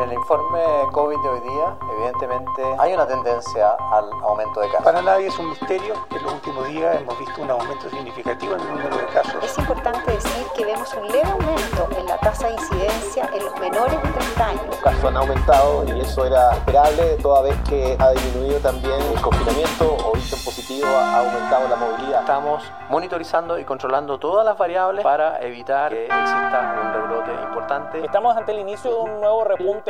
En el informe COVID de hoy día, evidentemente, hay una tendencia al aumento de casos. Para nadie es un misterio que en los últimos días hemos visto un aumento significativo en el número de casos. Es importante decir que vemos un leve aumento en la tasa de incidencia en los menores de 30 años. Los casos han aumentado y eso era esperable, toda vez que ha disminuido también el confinamiento, origen positivo, ha aumentado la movilidad. Estamos monitorizando y controlando todas las variables para evitar que exista un rebrote importante. Estamos ante el inicio de un nuevo repunte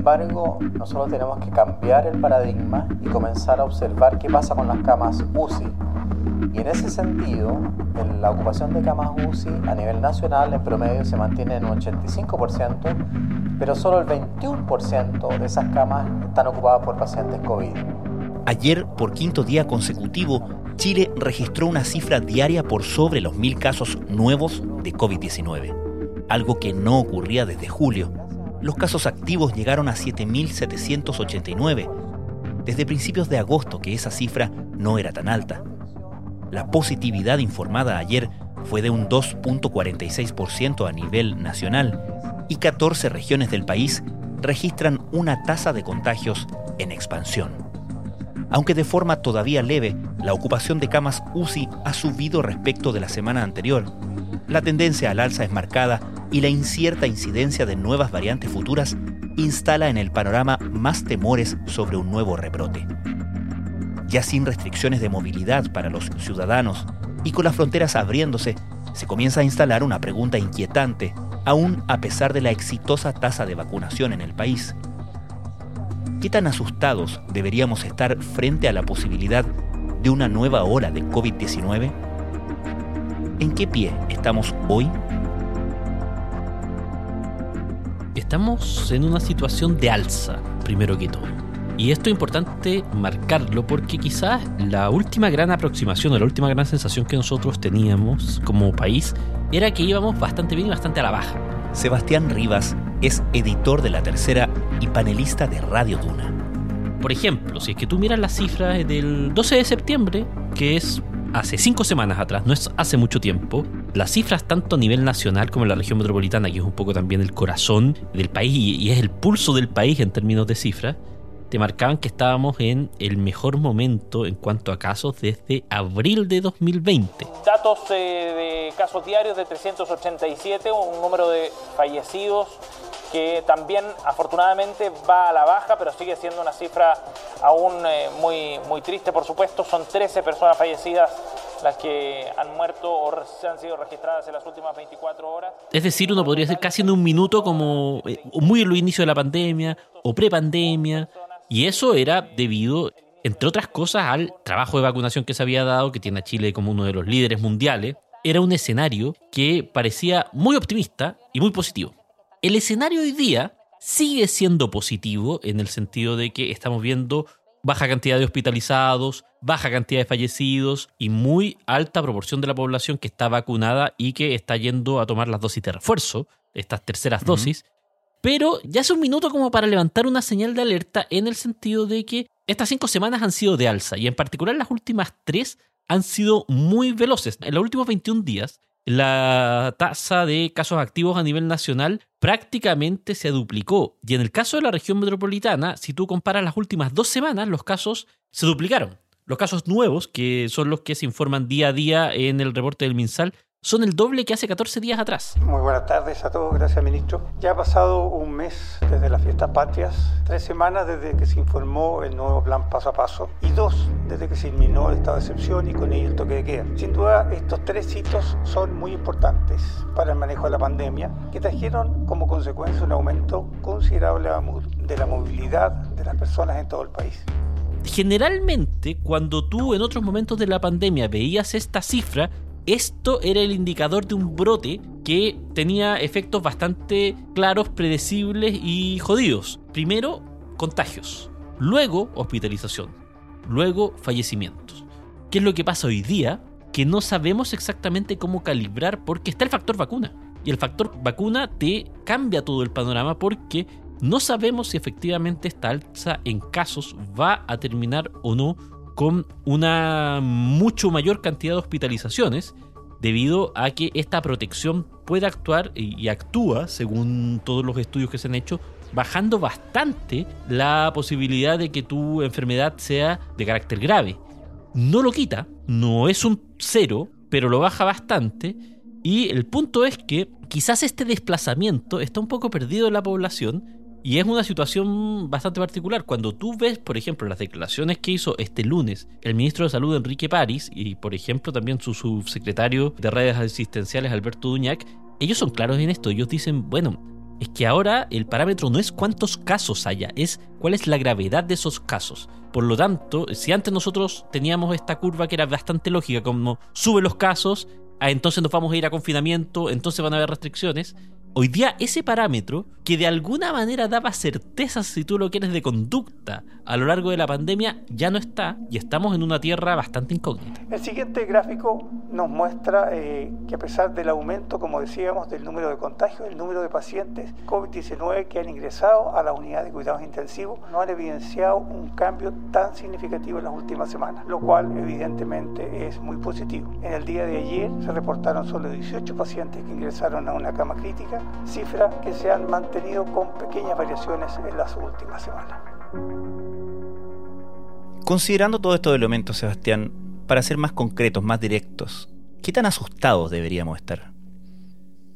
Embargo, nosotros tenemos que cambiar el paradigma y comenzar a observar qué pasa con las camas UCI. Y en ese sentido, en la ocupación de camas UCI a nivel nacional en promedio se mantiene en un 85%, pero solo el 21% de esas camas están ocupadas por pacientes COVID. Ayer, por quinto día consecutivo, Chile registró una cifra diaria por sobre los mil casos nuevos de COVID-19, algo que no ocurría desde julio. Los casos activos llegaron a 7.789, desde principios de agosto que esa cifra no era tan alta. La positividad informada ayer fue de un 2.46% a nivel nacional y 14 regiones del país registran una tasa de contagios en expansión. Aunque de forma todavía leve, la ocupación de camas UCI ha subido respecto de la semana anterior. La tendencia al alza es marcada y la incierta incidencia de nuevas variantes futuras instala en el panorama más temores sobre un nuevo rebrote. Ya sin restricciones de movilidad para los ciudadanos y con las fronteras abriéndose, se comienza a instalar una pregunta inquietante, aún a pesar de la exitosa tasa de vacunación en el país. ¿Qué tan asustados deberíamos estar frente a la posibilidad de una nueva ola de COVID-19? ¿En qué pie estamos hoy? Estamos en una situación de alza, primero que todo. Y esto es importante marcarlo porque quizás la última gran aproximación o la última gran sensación que nosotros teníamos como país era que íbamos bastante bien y bastante a la baja. Sebastián Rivas es editor de La Tercera y panelista de Radio Duna. Por ejemplo, si es que tú miras las cifras del 12 de septiembre, que es hace cinco semanas atrás, no es hace mucho tiempo, las cifras tanto a nivel nacional como en la región metropolitana, que es un poco también el corazón del país y es el pulso del país en términos de cifras, te marcaban que estábamos en el mejor momento en cuanto a casos desde abril de 2020. Datos eh, de casos diarios de 387, un número de fallecidos que también afortunadamente va a la baja, pero sigue siendo una cifra aún eh, muy, muy triste, por supuesto. Son 13 personas fallecidas las que han muerto o se han sido registradas en las últimas 24 horas. Es decir, uno podría ser casi en un minuto como eh, muy en los inicios de la pandemia o prepandemia. Y eso era debido, entre otras cosas, al trabajo de vacunación que se había dado, que tiene a Chile como uno de los líderes mundiales. Era un escenario que parecía muy optimista y muy positivo. El escenario hoy día sigue siendo positivo en el sentido de que estamos viendo baja cantidad de hospitalizados, baja cantidad de fallecidos y muy alta proporción de la población que está vacunada y que está yendo a tomar las dosis de refuerzo, estas terceras dosis. Pero ya es un minuto como para levantar una señal de alerta en el sentido de que estas cinco semanas han sido de alza y en particular las últimas tres han sido muy veloces. En los últimos 21 días, la tasa de casos activos a nivel nacional prácticamente se duplicó. Y en el caso de la región metropolitana, si tú comparas las últimas dos semanas, los casos se duplicaron. Los casos nuevos, que son los que se informan día a día en el reporte del MinSal, son el doble que hace 14 días atrás. Muy buenas tardes a todos, gracias ministro. Ya ha pasado un mes desde las fiestas patrias, tres semanas desde que se informó el nuevo plan paso a paso y dos desde que se eliminó el estado de excepción y con ello el toque de queda. Sin duda, estos tres hitos son muy importantes para el manejo de la pandemia que trajeron como consecuencia un aumento considerable de la movilidad de las personas en todo el país. Generalmente, cuando tú en otros momentos de la pandemia veías esta cifra, esto era el indicador de un brote que tenía efectos bastante claros, predecibles y jodidos. Primero, contagios. Luego, hospitalización. Luego, fallecimientos. ¿Qué es lo que pasa hoy día? Que no sabemos exactamente cómo calibrar porque está el factor vacuna. Y el factor vacuna te cambia todo el panorama porque no sabemos si efectivamente esta alza en casos va a terminar o no con una mucho mayor cantidad de hospitalizaciones debido a que esta protección puede actuar y actúa, según todos los estudios que se han hecho, bajando bastante la posibilidad de que tu enfermedad sea de carácter grave. No lo quita, no es un cero, pero lo baja bastante. Y el punto es que quizás este desplazamiento está un poco perdido en la población y es una situación bastante particular. Cuando tú ves, por ejemplo, las declaraciones que hizo este lunes el ministro de Salud Enrique París y, por ejemplo, también su subsecretario de redes asistenciales Alberto Duñac, ellos son claros en esto. Ellos dicen, bueno, es que ahora el parámetro no es cuántos casos haya, es cuál es la gravedad de esos casos. Por lo tanto, si antes nosotros teníamos esta curva que era bastante lógica, como sube los casos, ah, entonces nos vamos a ir a confinamiento, entonces van a haber restricciones, Hoy día ese parámetro, que de alguna manera daba certezas si tú lo quieres de conducta a lo largo de la pandemia, ya no está y estamos en una tierra bastante incógnita. El siguiente gráfico nos muestra eh, que a pesar del aumento, como decíamos, del número de contagios, el número de pacientes COVID-19 que han ingresado a la unidad de cuidados intensivos no han evidenciado un cambio tan significativo en las últimas semanas, lo cual evidentemente es muy positivo. En el día de ayer se reportaron solo 18 pacientes que ingresaron a una cama crítica cifras que se han mantenido con pequeñas variaciones en las últimas semanas. Considerando todos estos elementos, Sebastián, para ser más concretos, más directos, ¿qué tan asustados deberíamos estar?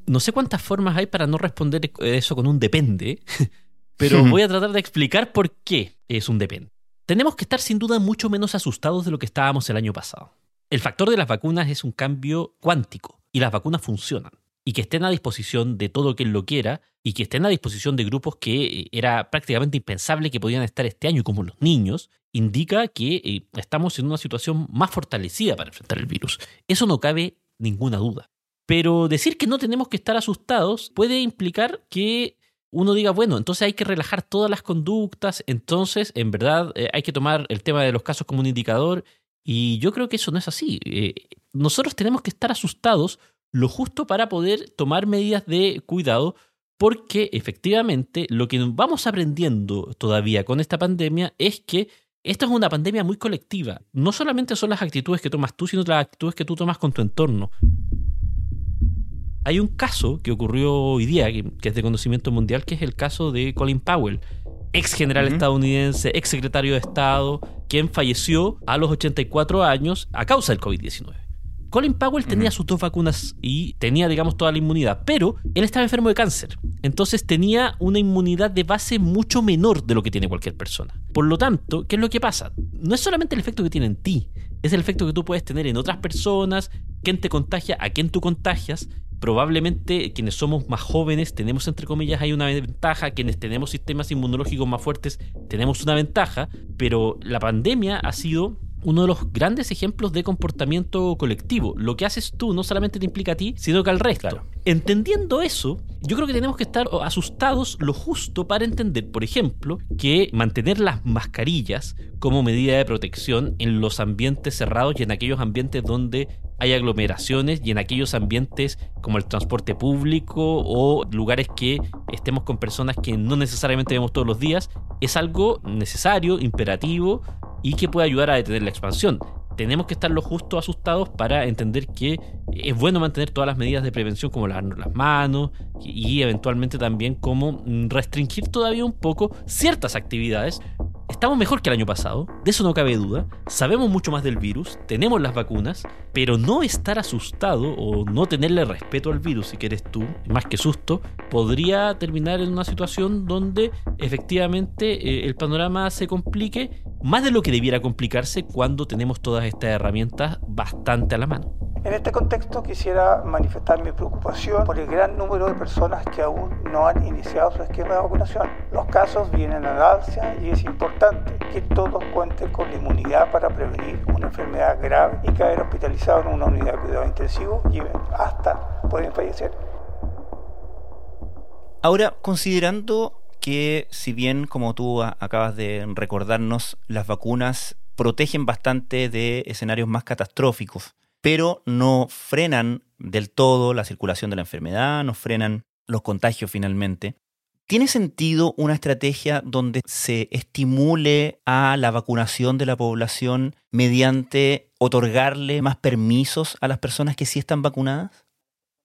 No sé cuántas formas hay para no responder eso con un depende, pero voy a tratar de explicar por qué es un depende. Tenemos que estar sin duda mucho menos asustados de lo que estábamos el año pasado. El factor de las vacunas es un cambio cuántico y las vacunas funcionan y que estén a disposición de todo quien lo quiera y que estén a disposición de grupos que eh, era prácticamente impensable que podían estar este año, como los niños, indica que eh, estamos en una situación más fortalecida para enfrentar el virus. Eso no cabe ninguna duda. Pero decir que no tenemos que estar asustados puede implicar que uno diga, bueno, entonces hay que relajar todas las conductas, entonces en verdad eh, hay que tomar el tema de los casos como un indicador y yo creo que eso no es así. nosotros tenemos que estar asustados lo justo para poder tomar medidas de cuidado, porque efectivamente lo que vamos aprendiendo todavía con esta pandemia es que esta es una pandemia muy colectiva. No solamente son las actitudes que tomas tú, sino las actitudes que tú tomas con tu entorno. Hay un caso que ocurrió hoy día, que es de conocimiento mundial, que es el caso de Colin Powell, ex general estadounidense, ex secretario de Estado, quien falleció a los 84 años a causa del COVID-19. Colin Powell tenía sus dos vacunas y tenía, digamos, toda la inmunidad, pero él estaba enfermo de cáncer. Entonces tenía una inmunidad de base mucho menor de lo que tiene cualquier persona. Por lo tanto, ¿qué es lo que pasa? No es solamente el efecto que tiene en ti, es el efecto que tú puedes tener en otras personas, quién te contagia, a quién tú contagias. Probablemente quienes somos más jóvenes tenemos, entre comillas, hay una ventaja, quienes tenemos sistemas inmunológicos más fuertes tenemos una ventaja, pero la pandemia ha sido uno de los grandes ejemplos de comportamiento colectivo. Lo que haces tú no solamente te implica a ti, sino que al resto. Entendiendo eso, yo creo que tenemos que estar asustados lo justo para entender, por ejemplo, que mantener las mascarillas como medida de protección en los ambientes cerrados y en aquellos ambientes donde hay aglomeraciones y en aquellos ambientes como el transporte público o lugares que estemos con personas que no necesariamente vemos todos los días, es algo necesario, imperativo y que puede ayudar a detener la expansión. Tenemos que estar lo justo asustados para entender que es bueno mantener todas las medidas de prevención como lavarnos las manos y eventualmente también como restringir todavía un poco ciertas actividades Estamos mejor que el año pasado, de eso no cabe duda. Sabemos mucho más del virus, tenemos las vacunas, pero no estar asustado o no tenerle respeto al virus, si quieres tú, más que susto, podría terminar en una situación donde efectivamente eh, el panorama se complique más de lo que debiera complicarse cuando tenemos todas estas herramientas bastante a la mano. En este contexto quisiera manifestar mi preocupación por el gran número de personas que aún no han iniciado su esquema de vacunación. Los casos vienen al alza y es importante que todos cuenten con la inmunidad para prevenir una enfermedad grave y caer hospitalizado en una unidad de cuidado intensivo y hasta pueden fallecer. Ahora, considerando que si bien, como tú acabas de recordarnos, las vacunas protegen bastante de escenarios más catastróficos, pero no frenan del todo la circulación de la enfermedad, no frenan los contagios finalmente. ¿Tiene sentido una estrategia donde se estimule a la vacunación de la población mediante otorgarle más permisos a las personas que sí están vacunadas?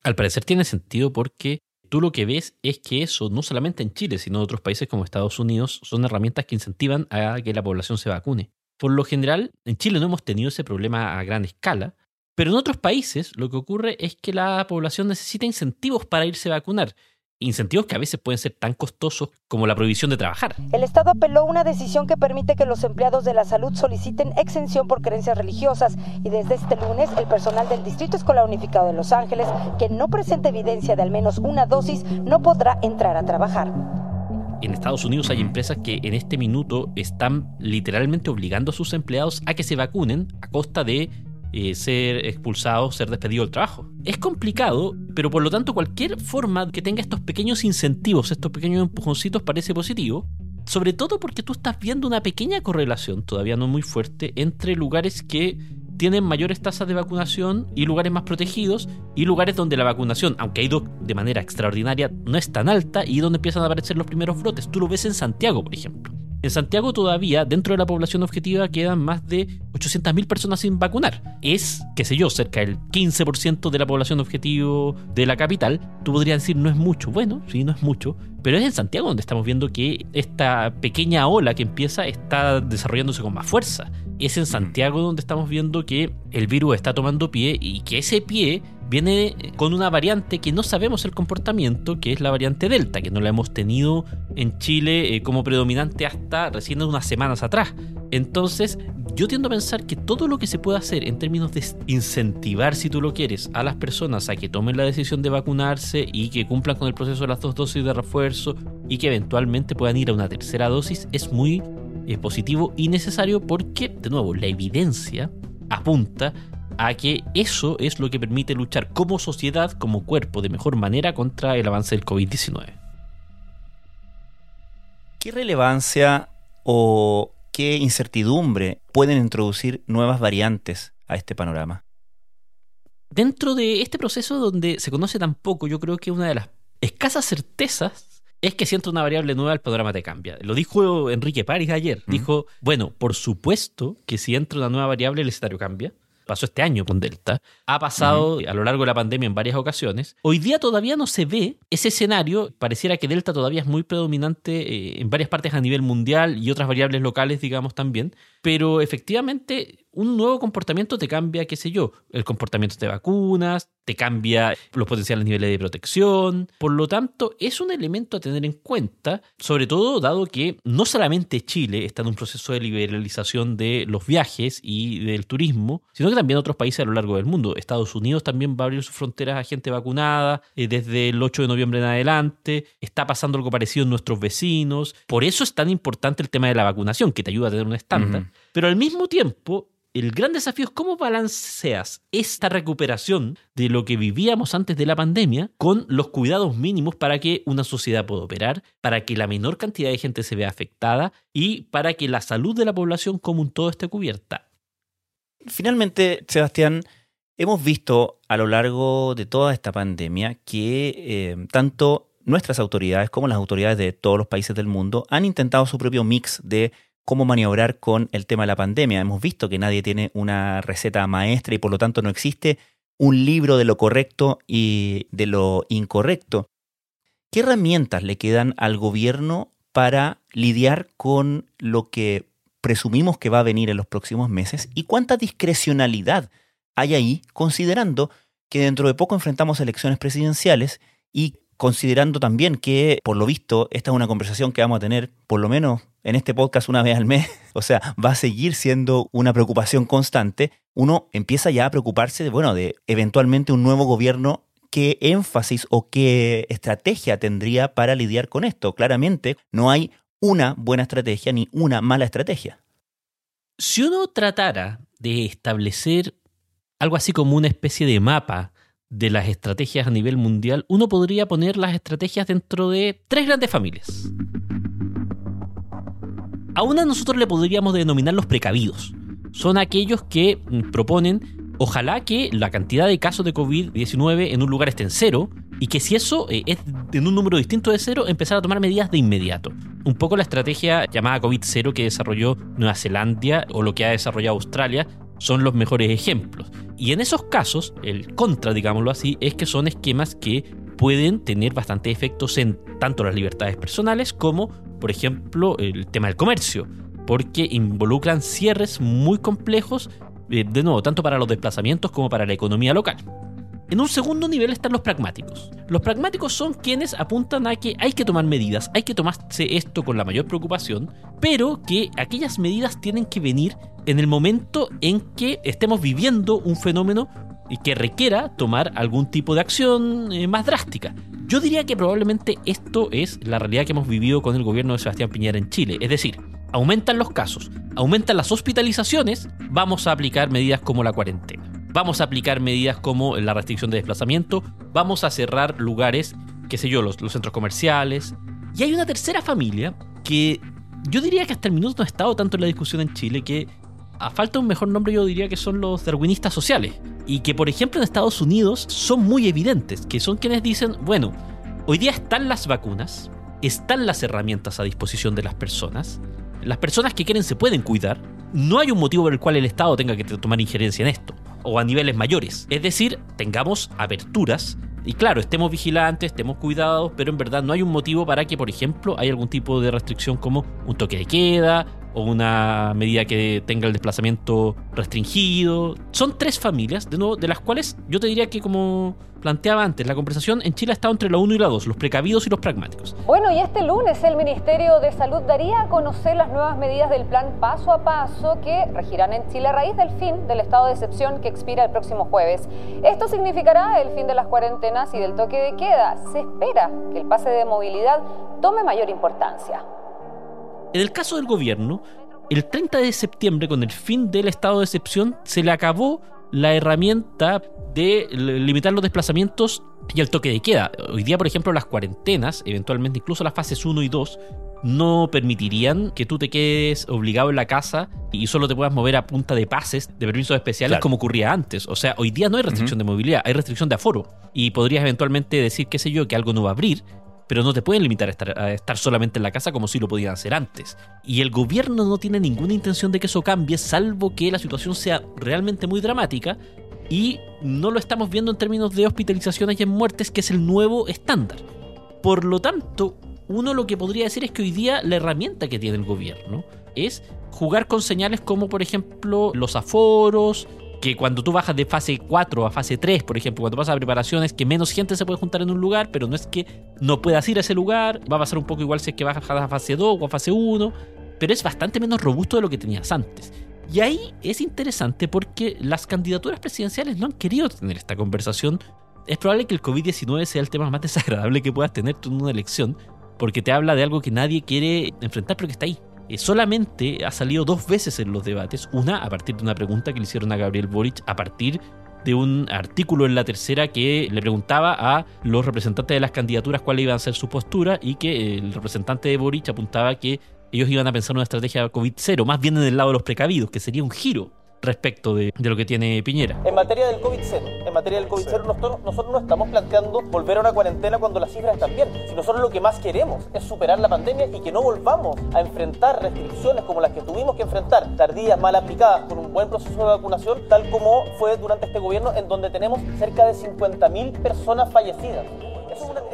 Al parecer tiene sentido porque tú lo que ves es que eso, no solamente en Chile, sino en otros países como Estados Unidos, son herramientas que incentivan a que la población se vacune. Por lo general, en Chile no hemos tenido ese problema a gran escala, pero en otros países lo que ocurre es que la población necesita incentivos para irse a vacunar incentivos que a veces pueden ser tan costosos como la prohibición de trabajar. El Estado apeló una decisión que permite que los empleados de la salud soliciten exención por creencias religiosas y desde este lunes el personal del Distrito Escolar Unificado de Los Ángeles que no presente evidencia de al menos una dosis no podrá entrar a trabajar. En Estados Unidos hay empresas que en este minuto están literalmente obligando a sus empleados a que se vacunen a costa de eh, ser expulsado, ser despedido del trabajo. Es complicado, pero por lo tanto cualquier forma que tenga estos pequeños incentivos, estos pequeños empujoncitos parece positivo, sobre todo porque tú estás viendo una pequeña correlación, todavía no muy fuerte, entre lugares que tienen mayores tasas de vacunación y lugares más protegidos y lugares donde la vacunación, aunque ha ido de manera extraordinaria, no es tan alta y donde empiezan a aparecer los primeros brotes. Tú lo ves en Santiago, por ejemplo. En Santiago todavía, dentro de la población objetiva, quedan más de 800.000 personas sin vacunar. Es, qué sé yo, cerca del 15% de la población objetivo de la capital. Tú podrías decir, no es mucho. Bueno, sí, no es mucho. Pero es en Santiago donde estamos viendo que esta pequeña ola que empieza está desarrollándose con más fuerza. Es en Santiago donde estamos viendo que el virus está tomando pie y que ese pie viene con una variante que no sabemos el comportamiento, que es la variante Delta, que no la hemos tenido en Chile eh, como predominante hasta recién unas semanas atrás. Entonces, yo tiendo a pensar que todo lo que se puede hacer en términos de incentivar, si tú lo quieres, a las personas a que tomen la decisión de vacunarse y que cumplan con el proceso de las dos dosis de refuerzo y que eventualmente puedan ir a una tercera dosis, es muy eh, positivo y necesario porque, de nuevo, la evidencia apunta a que eso es lo que permite luchar como sociedad, como cuerpo, de mejor manera contra el avance del COVID-19. ¿Qué relevancia o qué incertidumbre pueden introducir nuevas variantes a este panorama? Dentro de este proceso donde se conoce tan poco, yo creo que una de las escasas certezas es que si entra una variable nueva, el panorama te cambia. Lo dijo Enrique París ayer. Dijo, bueno, por supuesto que si entra una nueva variable, el escenario cambia pasó este año con Delta, ha pasado a lo largo de la pandemia en varias ocasiones. Hoy día todavía no se ve ese escenario, pareciera que Delta todavía es muy predominante eh, en varias partes a nivel mundial y otras variables locales, digamos, también, pero efectivamente un nuevo comportamiento te cambia, qué sé yo, el comportamiento de vacunas, te cambia los potenciales niveles de protección. Por lo tanto, es un elemento a tener en cuenta, sobre todo dado que no solamente Chile está en un proceso de liberalización de los viajes y del turismo, sino que también otros países a lo largo del mundo. Estados Unidos también va a abrir sus fronteras a gente vacunada eh, desde el 8 de noviembre en adelante. Está pasando algo parecido en nuestros vecinos. Por eso es tan importante el tema de la vacunación, que te ayuda a tener un estándar. Pero al mismo tiempo, el gran desafío es cómo balanceas esta recuperación de lo que vivíamos antes de la pandemia con los cuidados mínimos para que una sociedad pueda operar, para que la menor cantidad de gente se vea afectada y para que la salud de la población como un todo esté cubierta. Finalmente, Sebastián, hemos visto a lo largo de toda esta pandemia que eh, tanto nuestras autoridades como las autoridades de todos los países del mundo han intentado su propio mix de cómo maniobrar con el tema de la pandemia. Hemos visto que nadie tiene una receta maestra y por lo tanto no existe un libro de lo correcto y de lo incorrecto. ¿Qué herramientas le quedan al gobierno para lidiar con lo que presumimos que va a venir en los próximos meses y cuánta discrecionalidad hay ahí, considerando que dentro de poco enfrentamos elecciones presidenciales y considerando también que, por lo visto, esta es una conversación que vamos a tener por lo menos en este podcast una vez al mes, o sea, va a seguir siendo una preocupación constante, uno empieza ya a preocuparse de, bueno, de eventualmente un nuevo gobierno qué énfasis o qué estrategia tendría para lidiar con esto. Claramente no hay una buena estrategia ni una mala estrategia. Si uno tratara de establecer algo así como una especie de mapa de las estrategias a nivel mundial, uno podría poner las estrategias dentro de tres grandes familias. A una nosotros le podríamos denominar los precavidos. son aquellos que mm, proponen ojalá que la cantidad de casos de COVID-19 en un lugar esté en cero y que si eso eh, es en un número distinto de cero, empezar a tomar medidas de inmediato. Un poco la estrategia llamada COVID-0 que desarrolló Nueva Zelanda o lo que ha desarrollado Australia son los mejores ejemplos. Y en esos casos, el contra, digámoslo así, es que son esquemas que pueden tener bastantes efectos en tanto las libertades personales como, por ejemplo, el tema del comercio, porque involucran cierres muy complejos, eh, de nuevo, tanto para los desplazamientos como para la economía local. En un segundo nivel están los pragmáticos. Los pragmáticos son quienes apuntan a que hay que tomar medidas, hay que tomarse esto con la mayor preocupación, pero que aquellas medidas tienen que venir en el momento en que estemos viviendo un fenómeno que requiera tomar algún tipo de acción eh, más drástica. Yo diría que probablemente esto es la realidad que hemos vivido con el gobierno de Sebastián Piñera en Chile. Es decir, aumentan los casos, aumentan las hospitalizaciones, vamos a aplicar medidas como la cuarentena. Vamos a aplicar medidas como la restricción de desplazamiento, vamos a cerrar lugares, qué sé yo, los, centros comerciales. Y hay una tercera familia que yo diría que hasta el minuto no ha estado tanto en la discusión en Chile, que a falta de un mejor nombre yo diría que son los darwinistas sociales. Y que por ejemplo en Estados Unidos son muy evidentes, que son quienes dicen, bueno, hoy día están las vacunas, están las herramientas a disposición de las personas, las personas que quieren se pueden cuidar, no hay un motivo por el cual el Estado tenga que tomar injerencia en esto o a niveles mayores. Es decir, tengamos aberturas y claro, estemos vigilantes, estemos cuidados, pero en verdad no hay un motivo para que, por ejemplo, haya algún tipo de restricción como un toque de queda o una medida que tenga el desplazamiento restringido. Son tres familias, de nuevo, de las cuales yo te diría que como planteaba antes, la conversación en Chile ha estado entre la 1 y la 2, los precavidos y los pragmáticos. Bueno, y este lunes el Ministerio de Salud daría a conocer las nuevas medidas del plan paso a paso que regirán en Chile a raíz del fin del estado de excepción que expira el próximo jueves. Esto significará el fin de las cuarentenas y del toque de queda. Se espera que el pase de movilidad tome mayor importancia. En el caso del gobierno, el 30 de septiembre, con el fin del estado de excepción, se le acabó la herramienta de limitar los desplazamientos y el toque de queda. Hoy día, por ejemplo, las cuarentenas, eventualmente incluso las fases 1 y 2, no permitirían que tú te quedes obligado en la casa y solo te puedas mover a punta de pases de permisos especiales como ocurría antes. O sea, hoy día no hay restricción de movilidad, hay restricción de aforo. Y podrías eventualmente decir, qué sé yo, que algo no va a abrir, pero no te pueden limitar a estar, solamente en la casa como si lo podían hacer antes. Y el gobierno no tiene ninguna intención de que eso cambie, salvo que la situación sea realmente muy dramática y no lo estamos viendo en términos de hospitalizaciones y en muertes, que es el nuevo estándar. Por lo tanto, uno lo que podría decir es que hoy día la herramienta que tiene el gobierno es jugar con señales como por ejemplo los aforos, que cuando tú bajas de fase 4 a fase 3, por ejemplo, cuando pasas a preparaciones, que menos gente se puede juntar en un lugar, pero no es que no puedas ir a ese lugar, va a pasar un poco igual si es que bajas a fase 2 o a fase 1, pero es bastante menos robusto de lo que tenías antes. Y ahí es interesante porque las candidaturas presidenciales no han querido tener esta conversación. Es probable que el COVID-19 sea el tema más desagradable que puedas tener tú en una elección, porque te habla de algo que nadie quiere enfrentar, pero que está ahí. Eh, solamente ha salido dos veces en los debates, una a partir de una pregunta que le hicieron a Gabriel Boric, a partir de un artículo en la tercera que le preguntaba a los representantes de las candidaturas cuál iba a ser su postura y que el representante de Boric apuntaba que ellos iban a pensar una estrategia COVID-0, más bien en el lado de los precavidos, que sería un giro respecto de, lo que tiene Piñera. En materia del COVID-0, en materia del COVID-0 nosotros, nosotros no estamos planteando volver a una cuarentena cuando las cifras están bien. Si nosotros lo que más queremos es superar la pandemia y que no volvamos a enfrentar restricciones como las que tuvimos que enfrentar, tardías, mal aplicadas, con un buen proceso de vacunación, tal como fue durante este gobierno, en donde tenemos cerca de 50.000 personas fallecidas.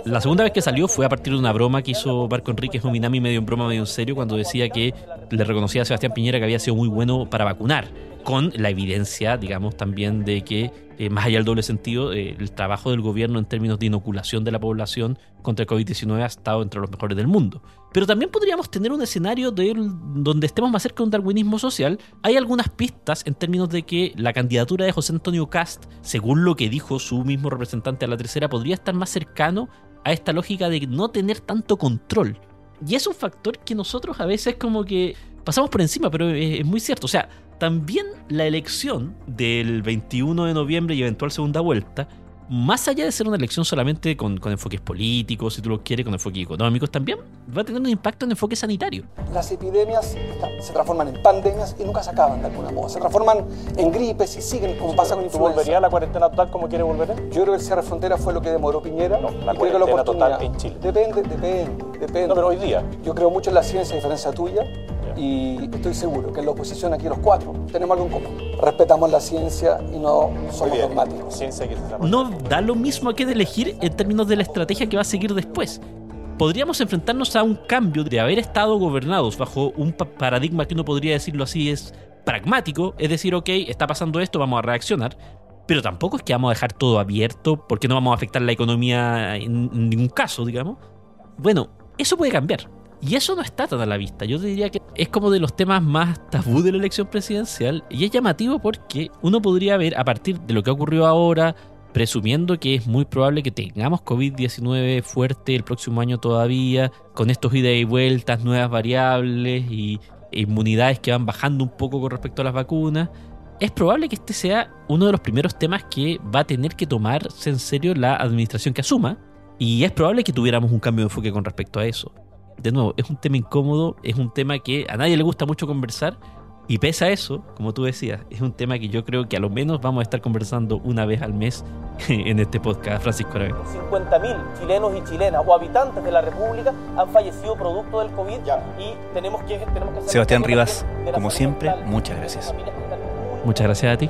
La segunda vez que salió fue a partir de una broma que hizo Marco Enríquez Minami medio en broma, medio en serio, cuando decía que le reconocía a Sebastián Piñera que había sido muy bueno para vacunar con la evidencia, digamos, también de que, eh, más allá del doble sentido, eh, el trabajo del gobierno en términos de inoculación de la población contra el COVID-19 ha estado entre los mejores del mundo. Pero también podríamos tener un escenario de, donde estemos más cerca de un darwinismo social. Hay algunas pistas en términos de que la candidatura de José Antonio Cast, según lo que dijo su mismo representante a la tercera, podría estar más cercano a esta lógica de no tener tanto control. Y es un factor que nosotros a veces como que pasamos por encima, pero es muy cierto. O sea, también la elección del 21 de noviembre y eventual segunda vuelta más allá de ser una elección solamente con, enfoques políticos, si tú lo quieres, con enfoques económicos, también va a tener un impacto en enfoque sanitario. Las epidemias se transforman en pandemias y nunca se acaban de alguna modo. Se transforman en gripes y siguen como pasa con influenza. ¿Volvería a la cuarentena total como quiere volver? Yo creo que el cierre de frontera fue lo que demoró Piñera. No, la cuarentena total en Chile. Depende, depende, depende. No, pero hoy día. Yo creo mucho en la ciencia, a diferencia tuya y estoy seguro que en la oposición aquí los cuatro tenemos algo en común. Respetamos la ciencia y no somos dogmáticos. no da lo mismo a qué elegir en términos de la estrategia que va a seguir después. Podríamos enfrentarnos a un cambio de haber estado gobernados bajo un paradigma que uno podría decirlo así es pragmático, es decir, ok, está pasando esto, vamos a reaccionar, pero tampoco es que vamos a dejar todo abierto porque no vamos a afectar la economía en ningún caso, digamos. Bueno, eso puede cambiar. Y eso no está tan a la vista. Yo diría que es como de los temas más tabú de la elección presidencial. Y es llamativo porque uno podría ver, a partir de lo que ha ocurrido ahora, presumiendo que es muy probable que tengamos COVID-19 fuerte el próximo año todavía, con estos ida y vueltas, nuevas variables y inmunidades que van bajando un poco con respecto a las vacunas, es probable que este sea uno de los primeros temas que va a tener que tomarse en serio la administración que asuma. Y es probable que tuviéramos un cambio de enfoque con respecto a eso de nuevo, es un tema incómodo, es un tema que a nadie le gusta mucho conversar. Y pese a eso, como tú decías, es un tema que yo creo que a lo menos vamos a estar conversando una vez al mes en este podcast, Francisco Arabé. 50.000 chilenos y chilenas o habitantes de la República han fallecido producto del COVID y tenemos que, tenemos que Sebastián Rivas, como siempre, muchas gracias. Muchas gracias a ti.